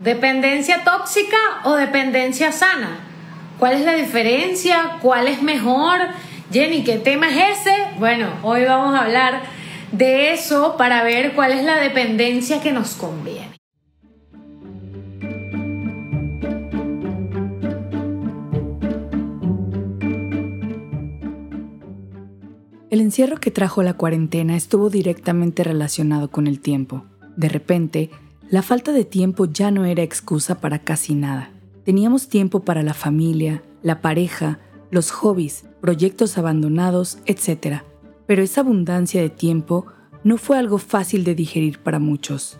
¿Dependencia tóxica o dependencia sana? ¿Cuál es la diferencia? ¿Cuál es mejor? Jenny, ¿qué tema es ese? Bueno, hoy vamos a hablar de eso para ver cuál es la dependencia que nos conviene. El encierro que trajo la cuarentena estuvo directamente relacionado con el tiempo. De repente, la falta de tiempo ya no era excusa para casi nada. Teníamos tiempo para la familia, la pareja, los hobbies, proyectos abandonados, etc. Pero esa abundancia de tiempo no fue algo fácil de digerir para muchos.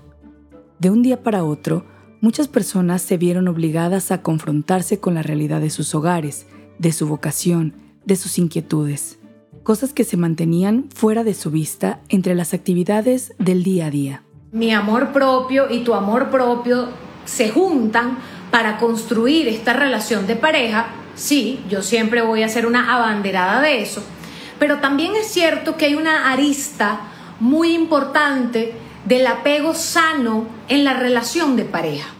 De un día para otro, muchas personas se vieron obligadas a confrontarse con la realidad de sus hogares, de su vocación, de sus inquietudes, cosas que se mantenían fuera de su vista entre las actividades del día a día mi amor propio y tu amor propio se juntan para construir esta relación de pareja, sí, yo siempre voy a ser una abanderada de eso, pero también es cierto que hay una arista muy importante del apego sano en la relación de pareja.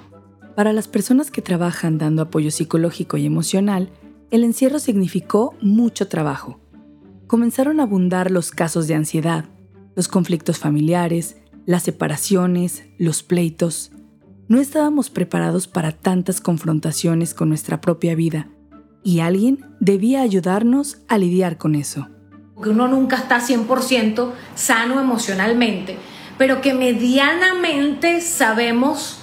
Para las personas que trabajan dando apoyo psicológico y emocional, el encierro significó mucho trabajo. Comenzaron a abundar los casos de ansiedad, los conflictos familiares, las separaciones, los pleitos. No estábamos preparados para tantas confrontaciones con nuestra propia vida y alguien debía ayudarnos a lidiar con eso. Que uno nunca está 100% sano emocionalmente, pero que medianamente sabemos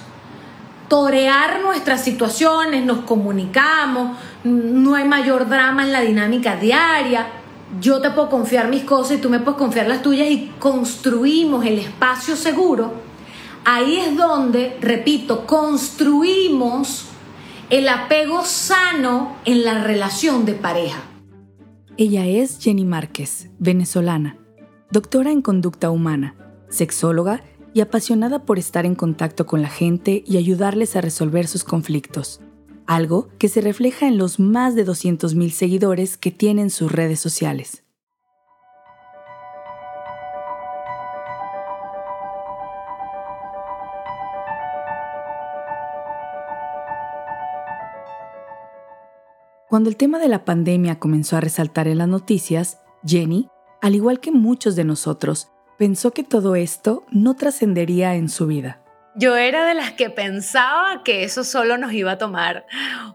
torear nuestras situaciones, nos comunicamos, no hay mayor drama en la dinámica diaria, yo te puedo confiar mis cosas y tú me puedes confiar las tuyas y construimos el espacio seguro, ahí es donde, repito, construimos el apego sano en la relación de pareja. Ella es Jenny Márquez, venezolana, doctora en conducta humana, sexóloga y apasionada por estar en contacto con la gente y ayudarles a resolver sus conflictos algo que se refleja en los más de 200.000 seguidores que tienen sus redes sociales. Cuando el tema de la pandemia comenzó a resaltar en las noticias, Jenny, al igual que muchos de nosotros, pensó que todo esto no trascendería en su vida. Yo era de las que pensaba que eso solo nos iba a tomar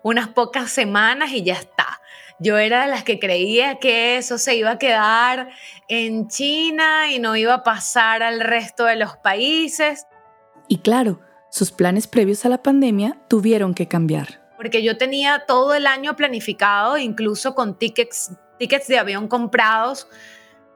unas pocas semanas y ya está. Yo era de las que creía que eso se iba a quedar en China y no iba a pasar al resto de los países. Y claro, sus planes previos a la pandemia tuvieron que cambiar. Porque yo tenía todo el año planificado, incluso con tickets, tickets de avión comprados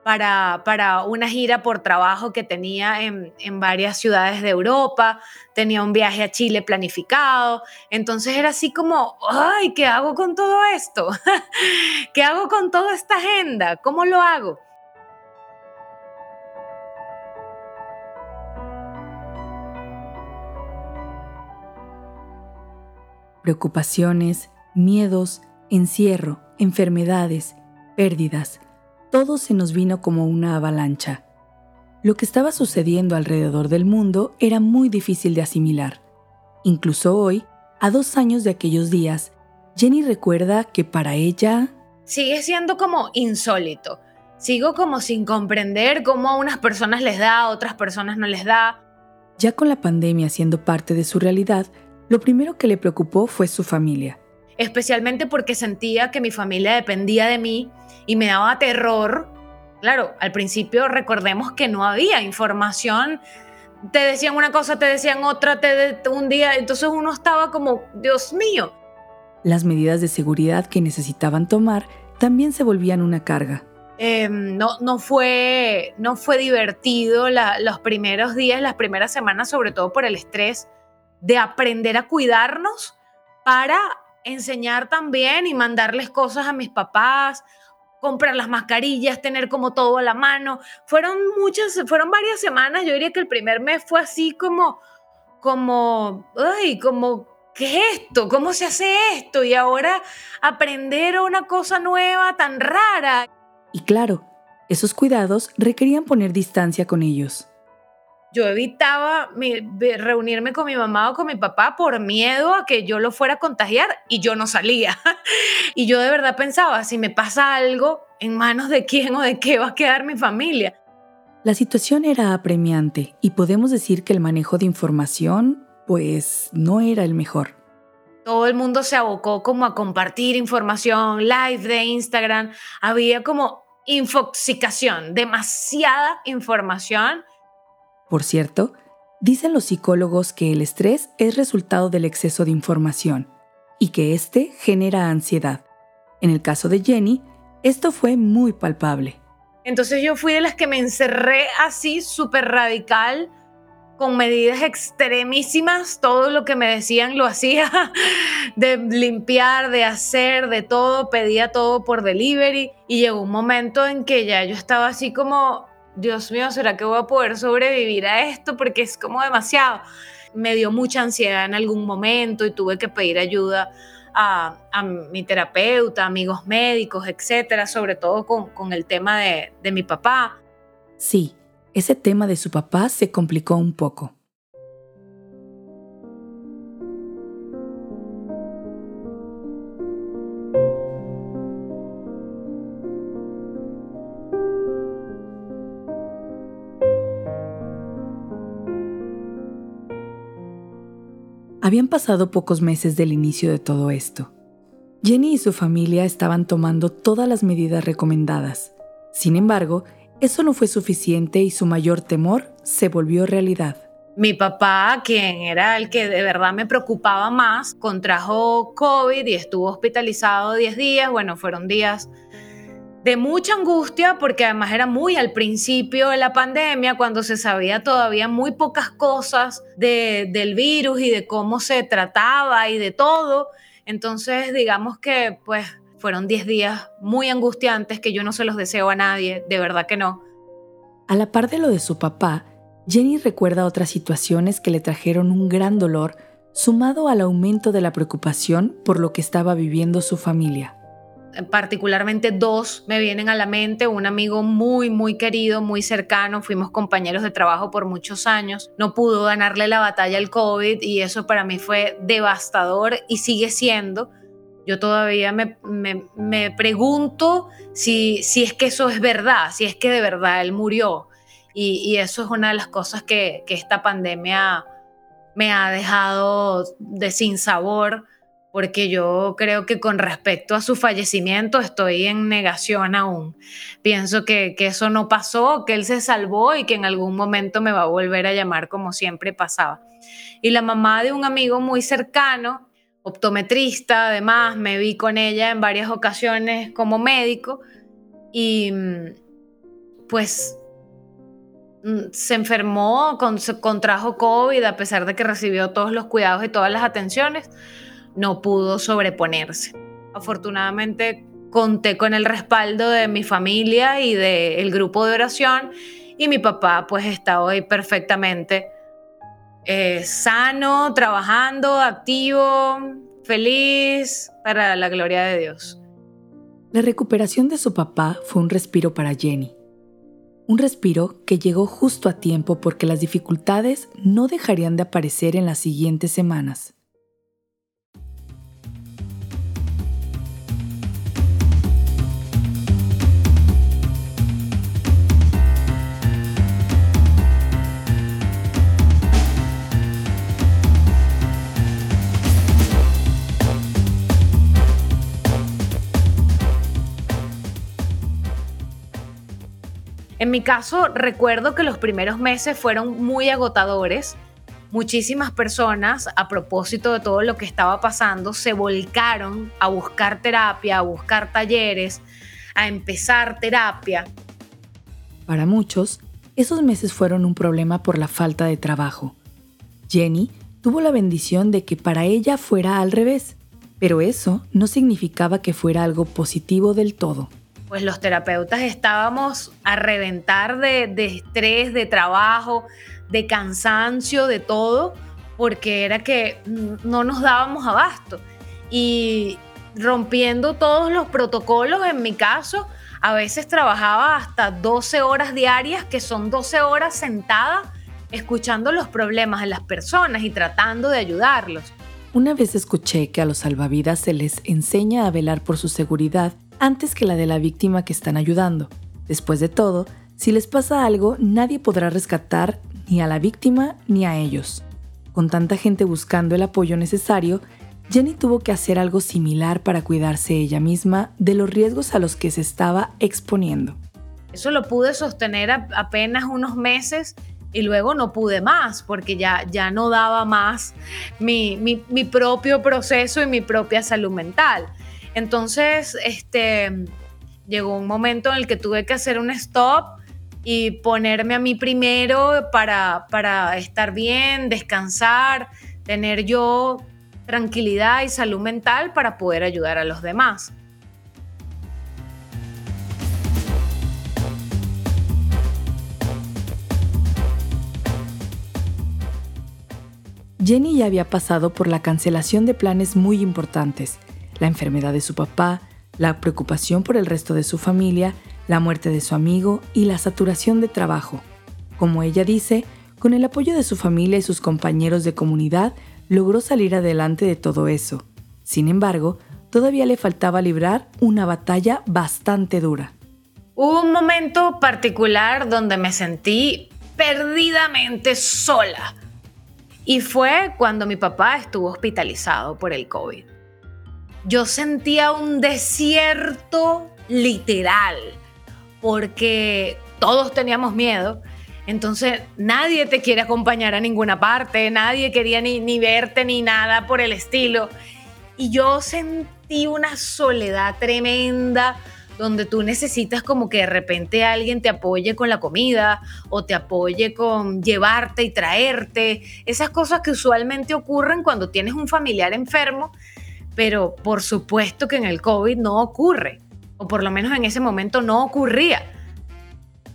para, una gira por trabajo que tenía en, en, varias ciudades de Europa, tenía un viaje a Chile planificado, entonces era así como, ay, ¿qué hago con todo esto? ¿Qué hago con toda esta agenda? ¿Cómo lo hago? Preocupaciones, miedos, encierro, enfermedades, pérdidas, todo se nos vino como una avalancha. Lo que estaba sucediendo alrededor del mundo era muy difícil de asimilar. Incluso hoy, a dos años de aquellos días, Jenny recuerda que para ella... Sigue siendo como insólito. Sigo como sin comprender cómo a unas personas les da, a otras personas no les da. Ya con la pandemia siendo parte de su realidad, lo primero que le preocupó fue su familia especialmente porque sentía que mi familia dependía de mí y me daba terror. Claro, al principio recordemos que no había información, te decían una cosa, te decían otra, te un día, entonces uno estaba como, Dios mío. Las medidas de seguridad que necesitaban tomar también se volvían una carga. Em, no, no, fue, no fue divertido los primeros días, las primeras semanas, sobre todo por el estrés de aprender a cuidarnos para enseñar también y mandarles cosas a mis papás, comprar las mascarillas, tener como todo a la mano. Fueron muchas, fueron varias semanas, yo diría que el primer mes fue así como, como, ay, como, ¿qué es esto? ¿Cómo se hace esto? Y ahora aprender una cosa nueva tan rara. Y claro, esos cuidados requerían poner distancia con ellos. Yo evitaba reunirme con mi mamá o con mi papá por miedo a que yo lo fuera a contagiar y yo no salía. y yo de verdad pensaba, si me pasa algo, ¿en manos de quién o de qué va a quedar mi familia? La situación era apremiante y podemos decir que el manejo de información, pues, no era el mejor. Todo el mundo se abocó como a compartir información, live de Instagram. Había como infoxicación, demasiada información por cierto, dicen los psicólogos que el estrés es resultado del exceso de información y que éste genera ansiedad. En el caso de Jenny, esto fue muy palpable. Entonces yo fui de las que me encerré así súper radical, con medidas extremísimas, todo lo que me decían lo hacía, de limpiar, de hacer, de todo, pedía todo por delivery y llegó un momento en que ya yo estaba así como Dios mío, ¿será que voy a poder sobrevivir a esto? Porque es como demasiado. Me dio mucha ansiedad en algún momento y tuve que pedir ayuda a, mi terapeuta, amigos médicos, etcétera, sobre todo con, el tema de, de mi papá. Sí, ese tema de su papá se complicó un poco. Habían pasado pocos meses del inicio de todo esto. Jenny y su familia estaban tomando todas las medidas recomendadas. Sin embargo, eso no fue suficiente y su mayor temor se volvió realidad. Mi papá, quien era el que de verdad me preocupaba más, contrajo COVID y estuvo hospitalizado 10 días. Bueno, fueron días de mucha angustia porque además era muy al principio de la pandemia, cuando se sabía todavía muy pocas cosas del virus y de cómo se trataba y de todo. Entonces, digamos que pues fueron 10 días muy angustiantes que yo no se los deseo a nadie, de verdad que no. A la par de lo de su papá, Jenny recuerda otras situaciones que le trajeron un gran dolor, sumado al aumento de la preocupación por lo que estaba viviendo su familia particularmente dos me vienen a la mente, un amigo muy, muy querido, muy cercano, fuimos compañeros de trabajo por muchos años, no pudo ganarle la batalla al COVID y eso para mí fue devastador y sigue siendo. Yo todavía me, me, pregunto si, si, es que eso es verdad, si es que de verdad él murió. Y, y eso es una de las cosas que, que esta pandemia me ha dejado de sin sabor porque yo creo que con respecto a su fallecimiento estoy en negación aún. Pienso que, eso no pasó, que él se salvó y que en algún momento me va a volver a llamar como siempre pasaba. Y la mamá de un amigo muy cercano, optometrista, además, me vi con ella en varias ocasiones como médico y pues mm, se enfermó, contrajo COVID a pesar de que recibió todos los cuidados y todas las atenciones no pudo sobreponerse. Afortunadamente conté con el respaldo de mi familia y del grupo de oración y mi papá pues está hoy perfectamente eh, sano, trabajando, activo, feliz, para la gloria de Dios. La recuperación de su papá fue un respiro para Jenny. Un respiro que llegó justo a tiempo porque las dificultades no dejarían de aparecer en las siguientes semanas. En mi caso, recuerdo que los primeros meses fueron muy agotadores. Muchísimas personas, a propósito de todo lo que estaba pasando, se volcaron a buscar terapia, a buscar talleres, a empezar terapia. Para muchos, esos meses fueron un problema por la falta de trabajo. Jenny tuvo la bendición de que para ella fuera al revés, pero eso no significaba que fuera algo positivo del todo pues los terapeutas estábamos a reventar de, estrés, de trabajo, de cansancio, de todo, porque era que no nos dábamos abasto. Y rompiendo todos los protocolos, en mi caso, a veces trabajaba hasta 12 horas diarias, que son 12 horas sentada escuchando los problemas de las personas y tratando de ayudarlos. Una vez escuché que a los salvavidas se les enseña a velar por su seguridad antes que la de la víctima que están ayudando. Después de todo, si les pasa algo, nadie podrá rescatar ni a la víctima ni a ellos. Con tanta gente buscando el apoyo necesario, Jenny tuvo que hacer algo similar para cuidarse ella misma de los riesgos a los que se estaba exponiendo. Eso lo pude sostener apenas unos meses y luego no pude más porque ya, ya no daba más mi, mi, propio proceso y mi propia salud mental. Entonces, este, llegó un momento en el que tuve que hacer un stop y ponerme a mí primero para, para estar bien, descansar, tener yo tranquilidad y salud mental para poder ayudar a los demás. Jenny ya había pasado por la cancelación de planes muy importantes, la enfermedad de su papá, la preocupación por el resto de su familia, la muerte de su amigo y la saturación de trabajo. Como ella dice, con el apoyo de su familia y sus compañeros de comunidad, logró salir adelante de todo eso. Sin embargo, todavía le faltaba librar una batalla bastante dura. Hubo un momento particular donde me sentí perdidamente sola. Y fue cuando mi papá estuvo hospitalizado por el COVID. Yo sentía un desierto literal, porque todos teníamos miedo entonces nadie te quiere acompañar a ninguna parte, nadie quería ni, verte ni nada por el estilo. Y yo sentí una soledad tremenda donde tú necesitas como que de repente alguien te apoye con la comida o te apoye con llevarte y traerte, esas cosas que usualmente ocurren cuando tienes un familiar enfermo, pero por supuesto que en el COVID no ocurre, o por lo menos en ese momento no ocurría.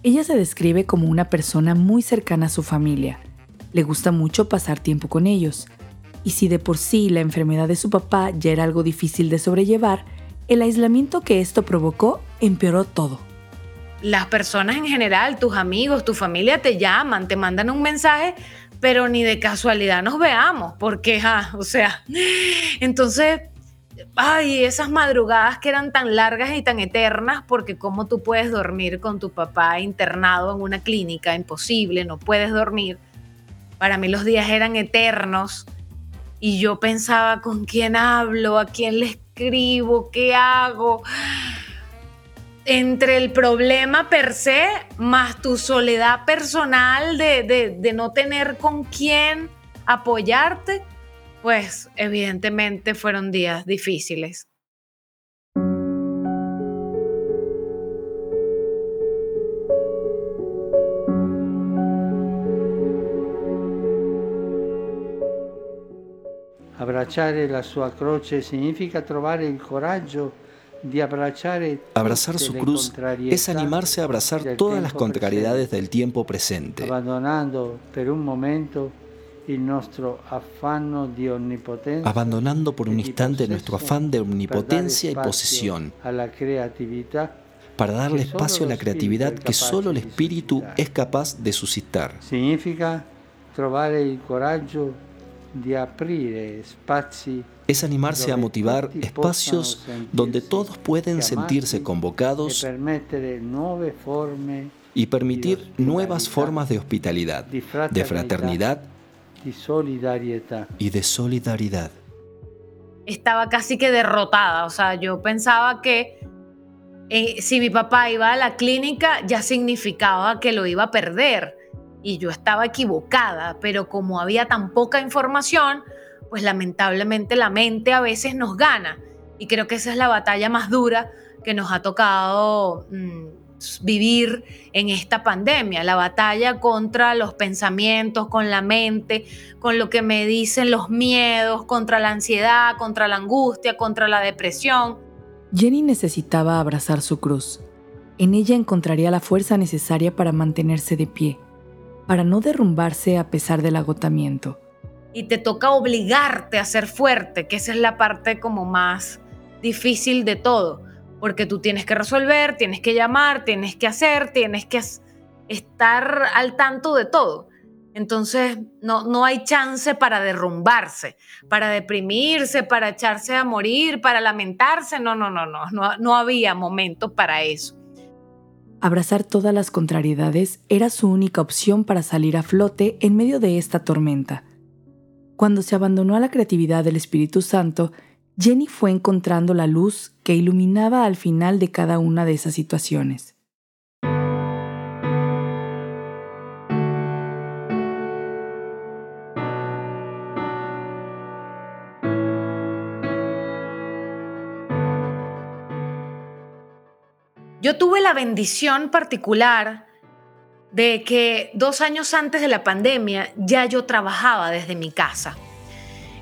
Ella se describe como una persona muy cercana a su familia. Le gusta mucho pasar tiempo con ellos. Y si de por sí la enfermedad de su papá ya era algo difícil de sobrellevar, el aislamiento que esto provocó empeoró todo. Las personas en general, tus amigos, tu familia te llaman, te mandan un mensaje, pero ni de casualidad nos veamos, porque, o sea, entonces ay, esas madrugadas que eran tan largas y tan eternas, porque cómo tú puedes dormir con tu papá internado en una clínica, imposible, no puedes dormir. Para mí los días eran eternos y yo pensaba con quién hablo, a quién le escribo, qué hago. Entre el problema per se más tu soledad personal de, de no tener con quién apoyarte, pues evidentemente fueron días difíciles. Abbracciare la sua croce significa trovare il coraggio Abrazar su cruz es animarse a abrazar todas las contrariedades del tiempo presente, abandonando per un momento abandonando por un instante nuestro afán de omnipotencia y posesión. para darle espacio a la creatividad que solo el espíritu es capaz de suscitar. Significa el es animarse a motivar espacios donde todos pueden sentirse convocados y permitir nuevas formas de hospitalidad, de fraternidad y de solidaridad. Estaba casi que derrotada, o sea, yo pensaba que eh, si mi papá iba a la clínica ya significaba que lo iba a perder y yo estaba equivocada, pero como había tan poca información, pues lamentablemente la mente a veces nos gana y creo que esa es la batalla más dura que nos ha tocado mm, vivir en esta pandemia, la batalla contra los pensamientos, con la mente, con lo que me dicen los miedos, contra la ansiedad, contra la angustia, contra la depresión. Jenny necesitaba abrazar su cruz. En ella encontraría la fuerza necesaria para mantenerse de pie, para no derrumbarse a pesar del agotamiento. Y te toca obligarte a ser fuerte, que esa es la parte como más difícil de todo porque tú tienes que resolver, tienes que llamar, tienes que hacer, tienes que estar al tanto de todo. Entonces, no, no hay chance para derrumbarse, para deprimirse, para echarse a morir, para lamentarse. No, no, no, no, no, no había momento para eso. Abrazar todas las contrariedades era su única opción para salir a flote en medio de esta tormenta. Cuando se abandonó a la creatividad del Espíritu Santo, Jenny fue encontrando la luz que iluminaba al final de cada una de esas situaciones. Yo tuve la bendición particular de que dos años antes de la pandemia ya yo trabajaba desde mi casa.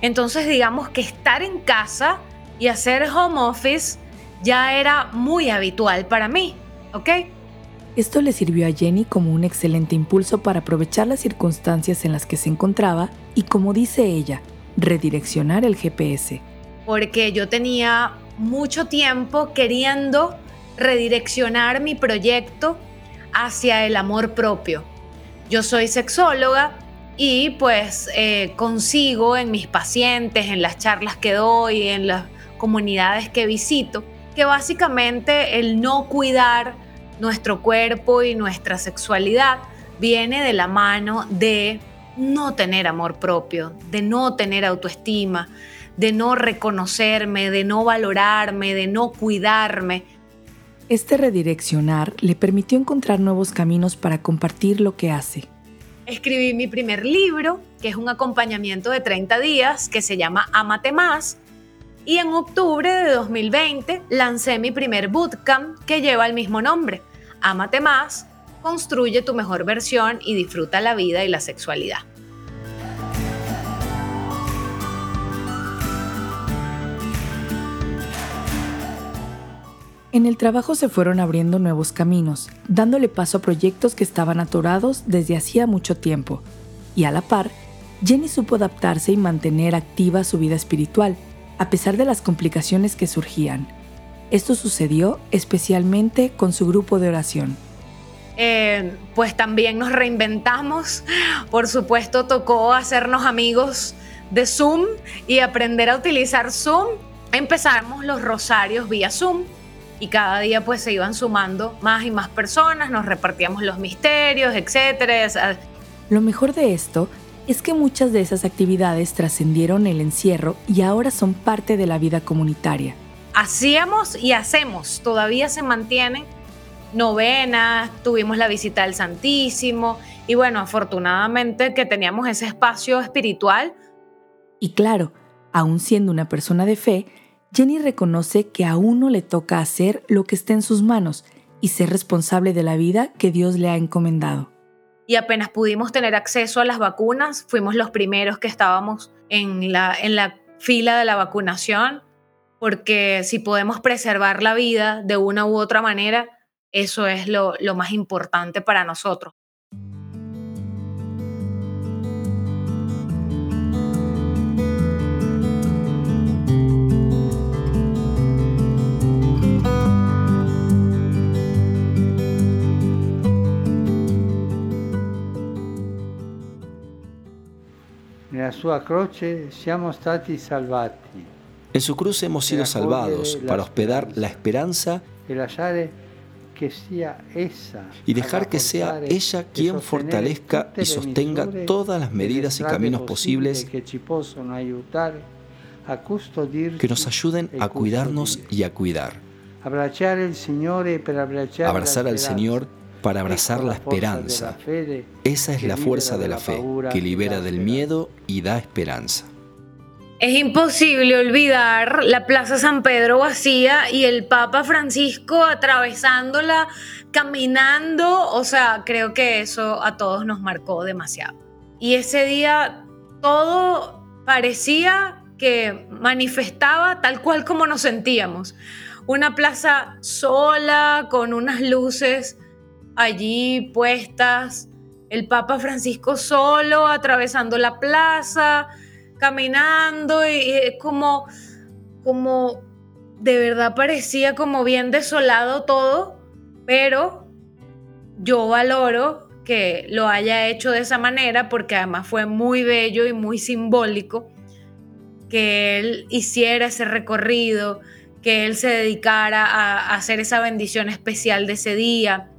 Entonces digamos que estar en casa y hacer home office ya era muy habitual para mí, ¿ok? Esto le sirvió a Jenny como un excelente impulso para aprovechar las circunstancias en las que se encontraba y, como dice ella, redireccionar el GPS. Porque yo tenía mucho tiempo queriendo redireccionar mi proyecto hacia el amor propio. Yo soy sexóloga y pues eh, consigo en mis pacientes, en las charlas que doy, en las comunidades que visito, que básicamente el no cuidar nuestro cuerpo y nuestra sexualidad viene de la mano de no tener amor propio, de no tener autoestima, de no reconocerme, de no valorarme, de no cuidarme este redireccionar le permitió encontrar nuevos caminos para compartir lo que hace. Escribí mi primer libro, que es un acompañamiento de 30 días, que se llama Amate Más. Y en octubre de 2020 lancé mi primer bootcamp que lleva el mismo nombre, Amate Más, construye tu mejor versión y disfruta la vida y la sexualidad. En el trabajo se fueron abriendo nuevos caminos, dándole paso a proyectos que estaban atorados desde hacía mucho tiempo. Y a la par, Jenny supo adaptarse y mantener activa su vida espiritual, a pesar de las complicaciones que surgían. Esto sucedió especialmente con su grupo de oración. Eh, pues también nos reinventamos. Por supuesto, tocó hacernos amigos de Zoom y aprender a utilizar Zoom. Empezamos los rosarios vía Zoom y cada día pues se iban sumando más y más personas, nos repartíamos los misterios, etcétera. Lo mejor de esto es que muchas de esas actividades trascendieron el encierro y ahora son parte de la vida comunitaria. Hacíamos y hacemos, todavía se mantienen novenas, tuvimos la visita del Santísimo y bueno, afortunadamente que teníamos ese espacio espiritual. Y claro, aún siendo una persona de fe, Jenny reconoce que a uno le toca hacer lo que esté en sus manos y ser responsable de la vida que Dios le ha encomendado. Y apenas pudimos tener acceso a las vacunas, fuimos los primeros que estábamos en la, en la fila de la vacunación, porque si podemos preservar la vida de una u otra manera, eso es lo, lo más importante para nosotros. En su cruz hemos sido salvados para hospedar la esperanza y dejar que sea ella quien fortalezca y sostenga todas las medidas y caminos posibles que nos ayuden a cuidarnos y a cuidar. Abrazar al Señor para abrazar la esperanza. Esa es la fuerza de la fe, que libera del miedo y da esperanza. Es imposible olvidar la Plaza San Pedro vacía y el Papa Francisco atravesándola, caminando. O sea, creo que eso a todos nos marcó demasiado. Y ese día todo parecía que manifestaba tal cual como nos sentíamos. Una plaza sola, con unas luces allí puestas, el Papa Francisco solo atravesando la plaza, caminando y, como, como de verdad parecía como bien desolado todo, pero yo valoro que lo haya hecho de esa manera, porque además fue muy bello y muy simbólico que él hiciera ese recorrido, que él se dedicara a, hacer esa bendición especial de ese día,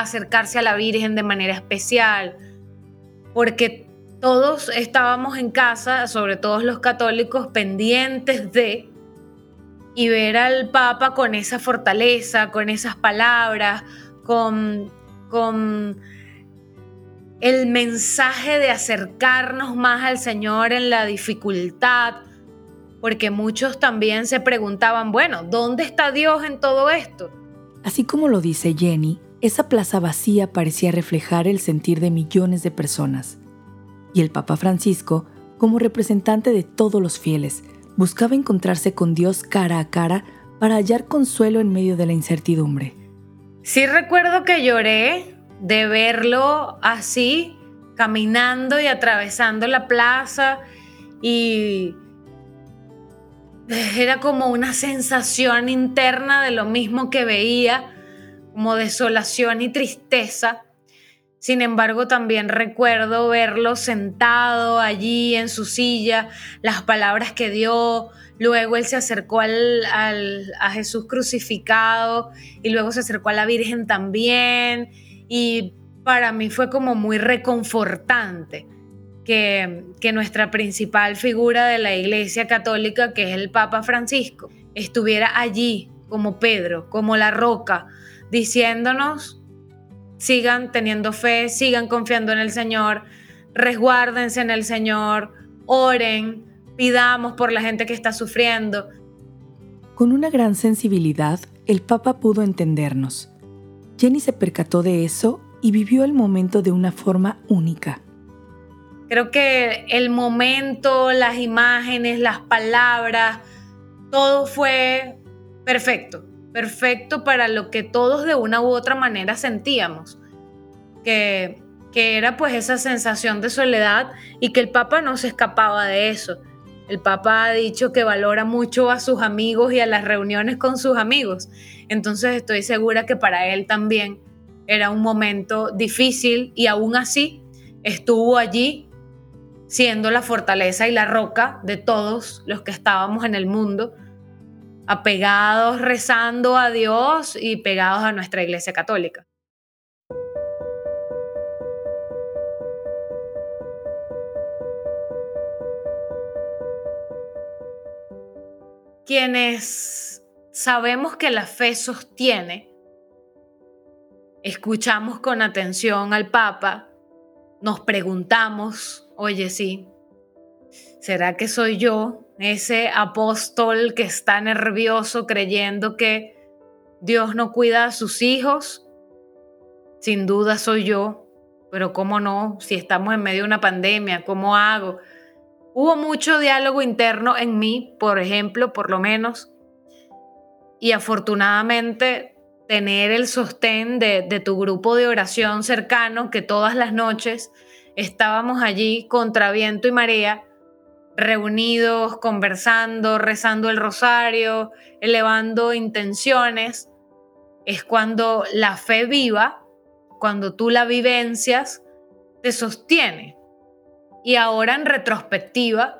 acercarse a la Virgen de manera especial, porque todos estábamos en casa, sobre todo los católicos, pendientes de y ver al Papa con esa fortaleza, con esas palabras, con, con el mensaje de acercarnos más al Señor en la dificultad, porque muchos también se preguntaban, bueno, ¿dónde está Dios en todo esto? Así como lo dice Jenny, esa plaza vacía parecía reflejar el sentir de millones de personas. Y el Papa Francisco, como representante de todos los fieles, buscaba encontrarse con Dios cara a cara para hallar consuelo en medio de la incertidumbre. Sí recuerdo que lloré de verlo así, caminando y atravesando la plaza y era como una sensación interna de lo mismo que veía, como desolación y tristeza. Sin embargo, también recuerdo verlo sentado allí en su silla, las palabras que dio, luego él se acercó al, a Jesús crucificado y luego se acercó a la Virgen también y para mí fue como muy reconfortante que, que nuestra principal figura de la Iglesia Católica, que es el Papa Francisco, estuviera allí como Pedro, como la roca, diciéndonos, sigan teniendo fe, sigan confiando en el Señor, resguárdense en el Señor, oren, pidamos por la gente que está sufriendo. Con una gran sensibilidad, el Papa pudo entendernos. Jenny se percató de eso y vivió el momento de una forma única. Creo que el momento, las imágenes, las palabras, todo fue perfecto, perfecto para lo que todos de una u otra manera sentíamos, que, que era pues esa sensación de soledad y que el Papa no se escapaba de eso. El Papa ha dicho que valora mucho a sus amigos y a las reuniones con sus amigos. Entonces estoy segura que para él también era un momento difícil y aún así estuvo allí siendo la fortaleza y la roca de todos los que estábamos en el mundo, apegados, rezando a Dios y pegados a nuestra Iglesia Católica. Quienes sabemos que la fe sostiene, escuchamos con atención al Papa, nos preguntamos oye, sí, ¿será que soy yo ese apóstol que está nervioso creyendo que Dios no cuida a sus hijos? Sin duda soy yo, pero ¿cómo no? Si estamos en medio de una pandemia, ¿cómo hago? Hubo mucho diálogo interno en mí, por ejemplo, por lo menos, y afortunadamente tener el sostén de, de tu grupo de oración cercano que todas las noches estábamos allí contra viento y marea, reunidos, conversando, rezando el rosario, elevando intenciones, es cuando la fe viva, cuando tú la vivencias, te sostiene. Y ahora en retrospectiva,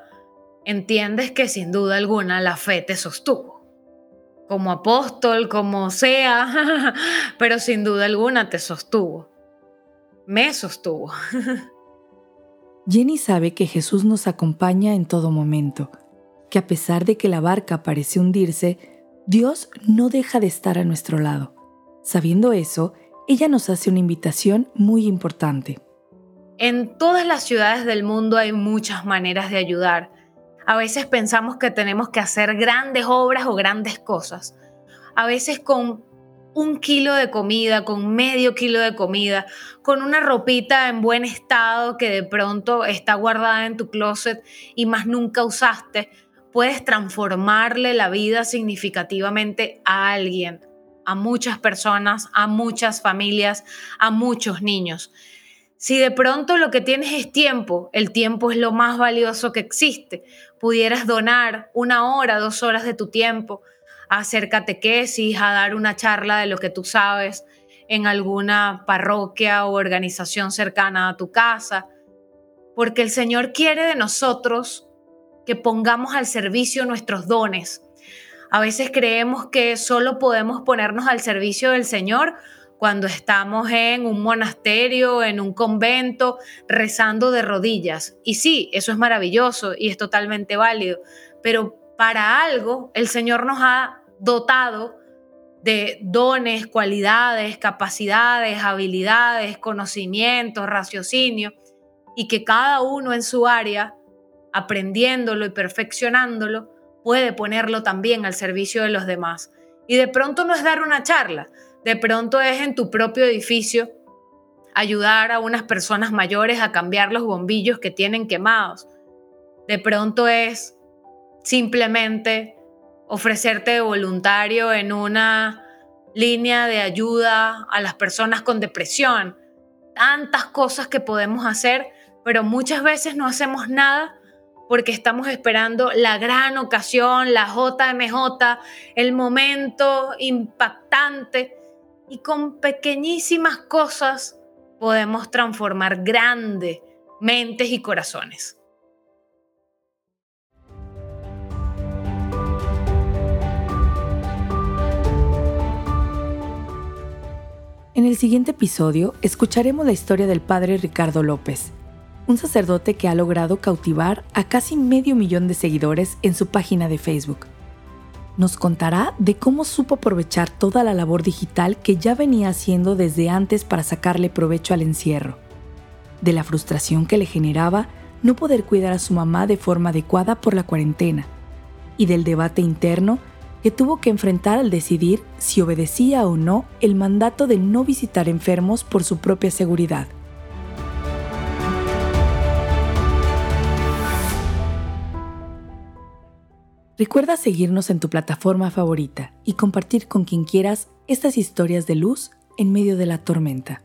entiendes que sin duda alguna la fe te sostuvo. Como apóstol, como sea, pero sin duda alguna te sostuvo. Me sostuvo. Jenny sabe que Jesús nos acompaña en todo momento, que a pesar de que la barca parece hundirse, Dios no deja de estar a nuestro lado. Sabiendo eso, ella nos hace una invitación muy importante. En todas las ciudades del mundo hay muchas maneras de ayudar. A veces pensamos que tenemos que hacer grandes obras o grandes cosas. A veces con un kilo de comida, con medio kilo de comida, con una ropita en buen estado que de pronto está guardada en tu closet y más nunca usaste, puedes transformarle la vida significativamente a alguien, a muchas personas, a muchas familias, a muchos niños. Si de pronto lo que tienes es tiempo, el tiempo es lo más valioso que existe, pudieras donar una hora, dos horas de tu tiempo a hacer catequesis, a dar una charla de lo que tú sabes. en alguna parroquia o organización cercana a tu casa, porque el Señor quiere de nosotros que pongamos al servicio nuestros dones. A veces creemos que solo podemos ponernos al servicio del Señor cuando estamos en un monasterio, en un convento, rezando de rodillas. Y sí, eso es maravilloso y es totalmente válido, pero para algo el Señor nos ha dotado de dones, cualidades, capacidades, habilidades, conocimientos, raciocinio, y que cada uno en su área, aprendiéndolo y perfeccionándolo, puede ponerlo también al servicio de los demás. Y de pronto no es dar una charla, de pronto es en tu propio edificio ayudar a unas personas mayores a cambiar los bombillos que tienen quemados. De pronto es simplemente ofrecerte voluntario en una línea de ayuda a las personas con depresión. Tantas cosas que podemos hacer, pero muchas veces no hacemos nada porque estamos esperando la gran ocasión, la JMJ, el momento impactante y con pequeñísimas cosas podemos transformar grandes mentes y corazones. En el siguiente episodio escucharemos la historia del padre Ricardo López, un sacerdote que ha logrado cautivar a casi medio millón de seguidores en su página de Facebook. Nos contará de cómo supo aprovechar toda la labor digital que ya venía haciendo desde antes para sacarle provecho al encierro, de la frustración que le generaba no poder cuidar a su mamá de forma adecuada por la cuarentena, y del debate interno que tuvo que enfrentar al decidir si obedecía o no el mandato de no visitar enfermos por su propia seguridad. Recuerda seguirnos en tu plataforma favorita y compartir con quien quieras estas historias de luz en medio de la tormenta.